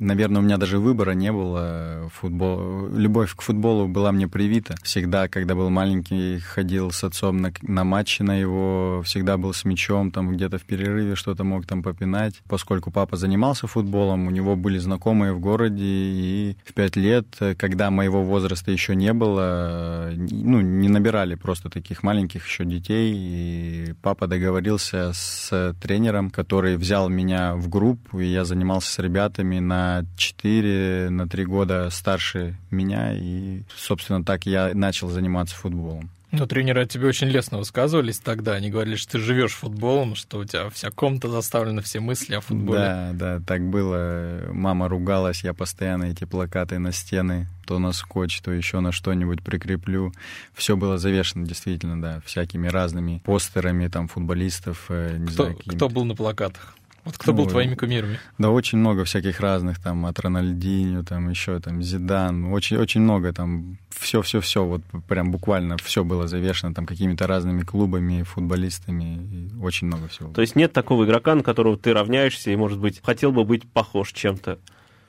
наверное, у меня даже выбора не было. Футбол... Любовь к футболу была мне привита. Всегда, когда был маленький, ходил с отцом на, на матчи на его, всегда был с мячом, там где-то в перерыве что-то мог там попинать. Поскольку папа занимался футболом, у него были знакомые в городе, и в пять лет лет, когда моего возраста еще не было, ну, не набирали просто таких маленьких еще детей, и папа договорился с тренером, который взял меня в группу, и я занимался с ребятами на 4, на 3 года старше меня, и, собственно, так я начал заниматься футболом. Ну, тренеры о тебе очень лестно высказывались тогда. Они говорили, что ты живешь футболом, что у тебя вся комната заставлена, все мысли о футболе. Да, да, так было. Мама ругалась, я постоянно эти плакаты на стены, то на скотч, то еще на что-нибудь прикреплю. Все было завешено, действительно, да, всякими разными постерами там футболистов. Э, не кто, знаю, кто был на плакатах? Вот кто ну, был твоими кумирами? Да, очень много всяких разных, там, от Рональдинho, там, еще, там, Зидан, очень, очень много, там, все-все-все, вот прям буквально все было завешено, там, какими-то разными клубами, футболистами, очень много всего. То есть нет такого игрока, на которого ты равняешься и, может быть, хотел бы быть похож чем-то?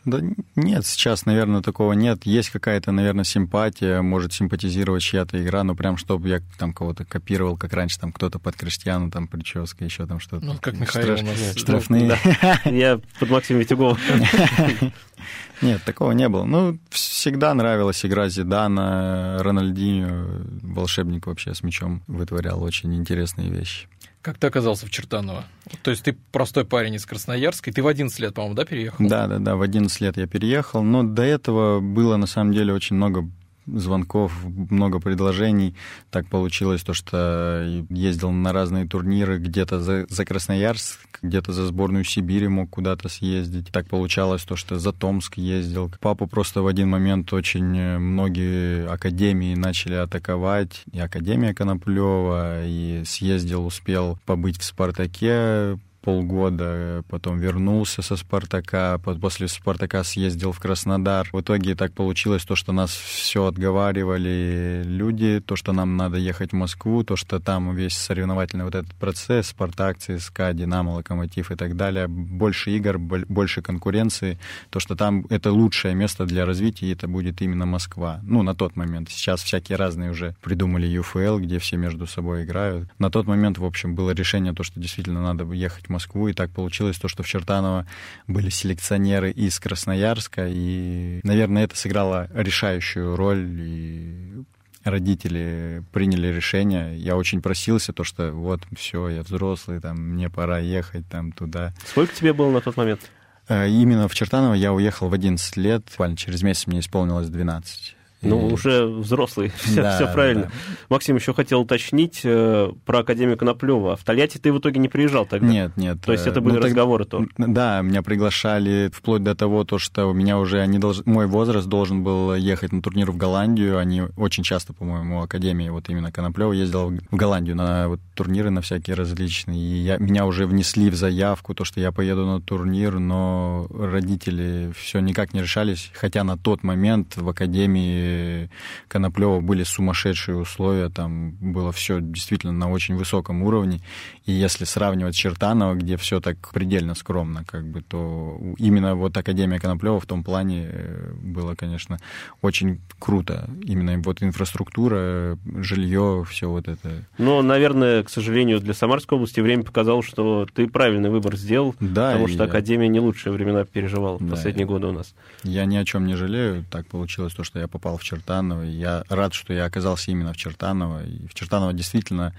Да нет, сейчас, наверное, такого нет. Есть какая-то, наверное, симпатия, может симпатизировать чья-то игра, но прям чтобы я там кого-то копировал, как раньше там кто-то под Криштиану, там прическа, еще там что-то. Ну, как Михаил Штраф... у нас. Штрафные. Я под Максим Витюгова. Нет, такого не было. Ну, всегда нравилась игра Зидана, Рональдинho, волшебник вообще с мячом вытворял очень интересные вещи. Как ты оказался в Чертаново? То есть ты простой парень из Красноярска, и ты в 11 лет, по-моему, да, переехал? Да, да, да, в 11 лет я переехал, но до этого было, на самом деле, очень много звонков, много предложений. Так получилось то, что ездил на разные турниры, где-то за, за Красноярск, где-то за сборную Сибири мог куда-то съездить. Так получалось то, что за Томск ездил. Папу просто в один момент очень многие академии начали атаковать. И Академия Коноплева, и съездил, успел побыть в «Спартаке», полгода, потом вернулся со «Спартака», после «Спартака» съездил в Краснодар. В итоге так получилось то, что нас все отговаривали люди, то, что нам надо ехать в Москву, то, что там весь соревновательный вот этот процесс, «Спартак», ЦСКА, «Динамо», «Локомотив» и так далее, больше игр, больше конкуренции, то, что там это лучшее место для развития, и это будет именно Москва. Ну, на тот момент. Сейчас всякие разные уже придумали ЮФЛ, где все между собой играют. На тот момент, в общем, было решение то, что действительно надо ехать в Москву, и так получилось то, что в Чертаново были селекционеры из Красноярска, и, наверное, это сыграло решающую роль, и родители приняли решение. Я очень просился, то, что вот, все, я взрослый, там, мне пора ехать там туда. Сколько тебе было на тот момент? Э, именно в Чертаново я уехал в 11 лет, буквально через месяц мне исполнилось 12. Ну, уже взрослый, все, да, все правильно. Да. Максим еще хотел уточнить э, про Академию Коноплева. В Тольятти ты в итоге не приезжал тогда? Нет, нет. То есть это были ну, разговоры так... тоже? Да, меня приглашали вплоть до того, то, что у меня уже они долж... мой возраст должен был ехать на турнир в Голландию. Они очень часто, по-моему, Академии, вот именно Коноплева ездил в Голландию на вот, турниры на всякие различные. И я, меня уже внесли в заявку, то, что я поеду на турнир, но родители все никак не решались, хотя на тот момент в Академии Академии Коноплева были сумасшедшие условия, там было все действительно на очень высоком уровне. И если сравнивать Чертанова, где все так предельно скромно, как бы, то именно вот Академия Коноплева в том плане э, было, конечно, очень круто. Именно вот инфраструктура, жилье, все вот это. Но, наверное, к сожалению, для Самарской области время показало, что ты правильный выбор сделал, да, потому что я... Академия не лучшие времена переживала да, последние я... годы у нас. Я ни о чем не жалею. Так получилось то, что я попал в Чертаново. Я рад, что я оказался именно в Чертаново. И в Чертаново действительно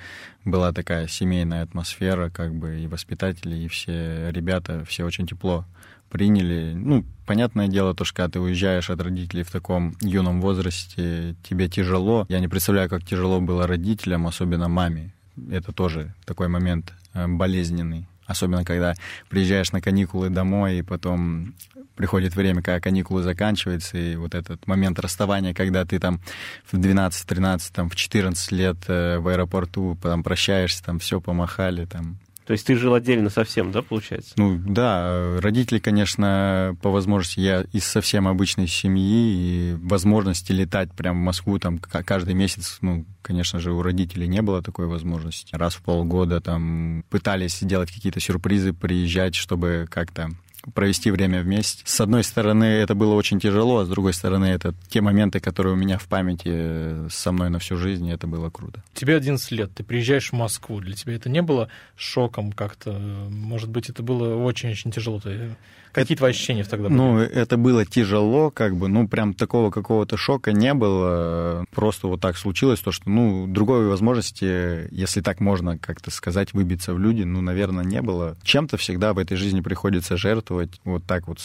была такая семейная атмосфера, как бы и воспитатели, и все ребята, все очень тепло приняли. Ну, понятное дело, то, что когда ты уезжаешь от родителей в таком юном возрасте, тебе тяжело. Я не представляю, как тяжело было родителям, особенно маме. Это тоже такой момент э, болезненный. Особенно, когда приезжаешь на каникулы домой, и потом приходит время, когда каникулы заканчиваются, и вот этот момент расставания, когда ты там в 12, 13, там, в 14 лет э, в аэропорту там прощаешься, там все помахали, там то есть ты жил отдельно совсем, да, получается? Ну, да. Родители, конечно, по возможности, я из совсем обычной семьи, и возможности летать прямо в Москву там каждый месяц, ну, конечно же, у родителей не было такой возможности. Раз в полгода там пытались делать какие-то сюрпризы, приезжать, чтобы как-то провести время вместе. С одной стороны, это было очень тяжело, а с другой стороны, это те моменты, которые у меня в памяти э, со мной на всю жизнь, это было круто. Тебе 11 лет, ты приезжаешь в Москву. Для тебя это не было шоком как-то? Может быть, это было очень-очень тяжело? Ты Какие твои ощущения тогда были? Ну, это было тяжело, как бы, ну, прям такого какого-то шока не было. Просто вот так случилось, то, что, ну, другой возможности, если так можно как-то сказать, выбиться в люди, ну, наверное, не было. Чем-то всегда в этой жизни приходится жертвовать. Вот так вот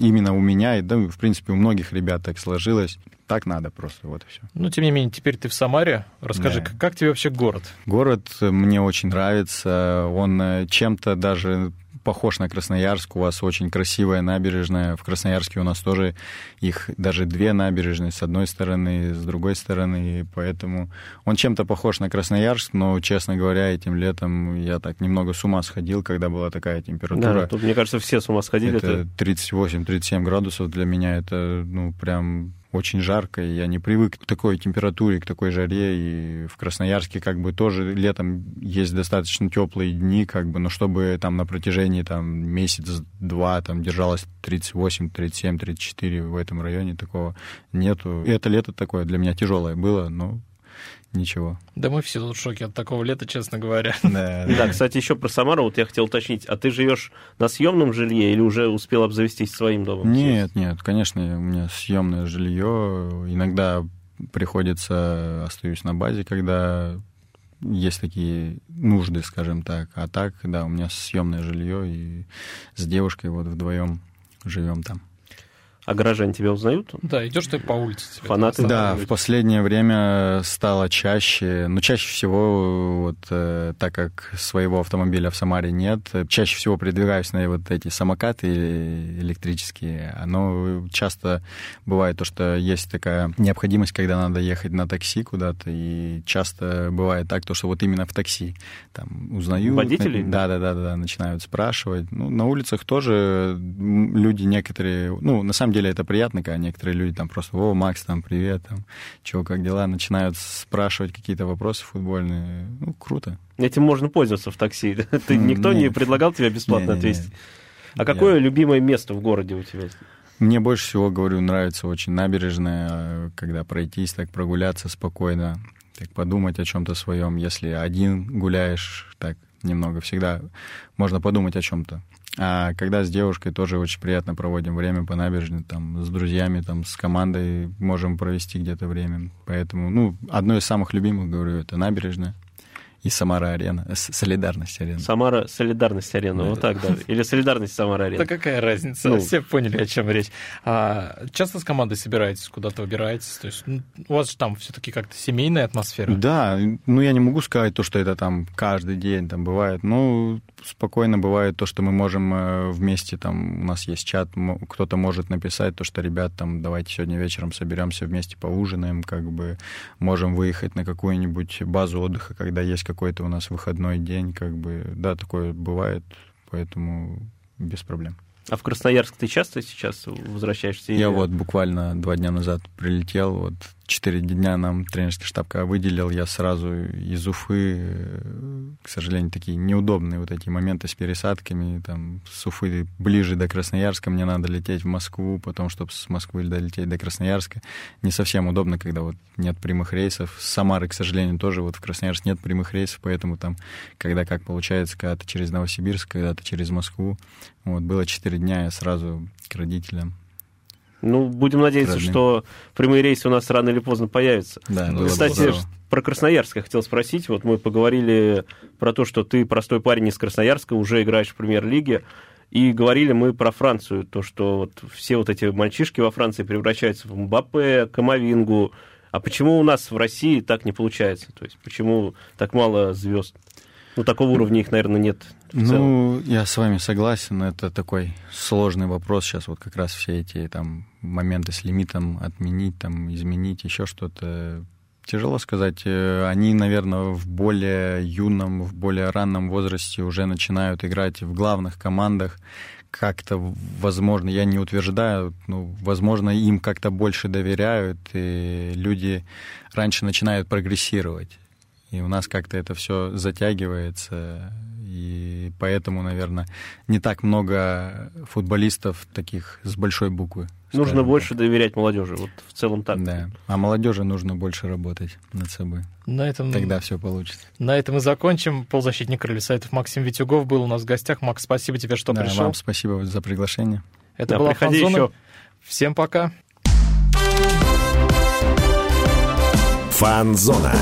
именно у меня, и, да, в принципе, у многих ребят так сложилось. Так надо просто, вот и все. Ну, тем не менее, теперь ты в Самаре. Расскажи, да. как тебе вообще город? Город мне очень нравится. Он э, чем-то даже похож на Красноярск. У вас очень красивая набережная. В Красноярске у нас тоже их даже две набережные с одной стороны, с другой стороны. И поэтому он чем-то похож на Красноярск, но, честно говоря, этим летом я так немного с ума сходил, когда была такая температура. Да, тут, мне кажется, все с ума сходили. Это 38-37 градусов для меня. Это, ну, прям очень жарко, и я не привык к такой температуре, к такой жаре, и в Красноярске как бы тоже летом есть достаточно теплые дни, как бы, но чтобы там на протяжении там месяц-два там держалось 38, 37, 34 в этом районе, такого нету. И это лето такое для меня тяжелое было, но ничего. Да мы все тут в шоке от такого лета, честно говоря. Да, да. кстати, еще про Самару вот я хотел уточнить. А ты живешь на съемном жилье или уже успел обзавестись своим домом? Нет, нет, конечно, у меня съемное жилье. Иногда приходится остаюсь на базе, когда есть такие нужды, скажем так. А так, да, у меня съемное жилье и с девушкой вот вдвоем живем там. А горожане тебя узнают? Да, идешь ты по улице. Фанаты? Да, в последнее время стало чаще, но ну, чаще всего, вот, э, так как своего автомобиля в Самаре нет, чаще всего передвигаюсь на вот эти самокаты электрические. Оно часто бывает то, что есть такая необходимость, когда надо ехать на такси куда-то, и часто бывает так, то, что вот именно в такси там узнают. Водители? Да, да, да, да, начинают спрашивать. Ну, на улицах тоже люди некоторые, ну, на самом деле деле это приятно, когда некоторые люди там просто, о, Макс, там, привет, там, чего, как дела, начинают спрашивать какие-то вопросы футбольные. Ну, круто. Этим можно пользоваться в такси. Ты, никто не предлагал тебе бесплатно отвезти? А какое любимое место в городе у тебя? Мне больше всего, говорю, нравится очень набережная, когда пройтись, так прогуляться спокойно, так подумать о чем-то своем. Если один гуляешь, так немного всегда можно подумать о чем-то. А когда с девушкой тоже очень приятно проводим время по набережной, там, с друзьями, там, с командой можем провести где-то время. Поэтому, ну, одно из самых любимых, говорю, это набережная и Самара-арена, Солидарность-арена. Самара, Солидарность-арена, вот так, да. Или Солидарность Самара-арена. Да какая разница, ну, все поняли, о чем речь. А, часто с командой собираетесь, куда-то выбираетесь? То есть ну, у вас же там все таки как-то семейная атмосфера? Да, ну я не могу сказать то, что это там каждый день там бывает. Ну, спокойно бывает то, что мы можем э, вместе, там, у нас есть чат, кто-то может написать то, что, ребят, там, давайте сегодня вечером соберемся вместе поужинаем, как бы можем выехать на какую-нибудь базу отдыха, когда есть какой-то у нас выходной день, как бы, да, такое бывает, поэтому без проблем. А в Красноярск ты часто сейчас возвращаешься? Я вот буквально два дня назад прилетел, вот четыре дня нам тренерский штаб выделил, я сразу из Уфы, э, к сожалению, такие неудобные вот эти моменты с пересадками, там, с Уфы ближе до Красноярска, мне надо лететь в Москву, потом, чтобы с Москвы долететь до Красноярска. Не совсем удобно, когда вот нет прямых рейсов. С Самары, к сожалению, тоже вот в Красноярск нет прямых рейсов, поэтому там, когда как получается, когда ты через Новосибирск, когда ты через Москву, вот, было четыре дня, я сразу к родителям. Ну, будем надеяться, Родным. что прямые рейсы у нас рано или поздно появятся. Да, Кстати, про Красноярск я хотел спросить. Вот мы поговорили про то, что ты простой парень из Красноярска, уже играешь в премьер-лиге. И говорили мы про Францию, то, что вот все вот эти мальчишки во Франции превращаются в Мбаппе, Камовингу. А почему у нас в России так не получается? То есть почему так мало звезд? Ну, такого уровня их, наверное, нет. Ну, я с вами согласен. Это такой сложный вопрос. Сейчас вот как раз все эти там моменты с лимитом отменить, там, изменить, еще что-то. Тяжело сказать. Э, они, наверное, в более юном, в более ранном возрасте уже начинают играть в главных командах. Как-то, возможно, я не утверждаю, ну, возможно, им как-то больше доверяют, и люди раньше начинают прогрессировать. И у нас как-то это все затягивается, и поэтому, наверное, не так много футболистов таких с большой буквы. Нужно больше так. доверять молодежи, вот в целом так. Да, а молодежи нужно больше работать над собой. На этом... Тогда все получится. На этом мы закончим. Полузащитник Крылья Советов Максим Витюгов был у нас в гостях. Макс, спасибо тебе, что да, пришел. вам спасибо за приглашение. Это да, была Фанзона. Еще. Всем пока. Фанзона.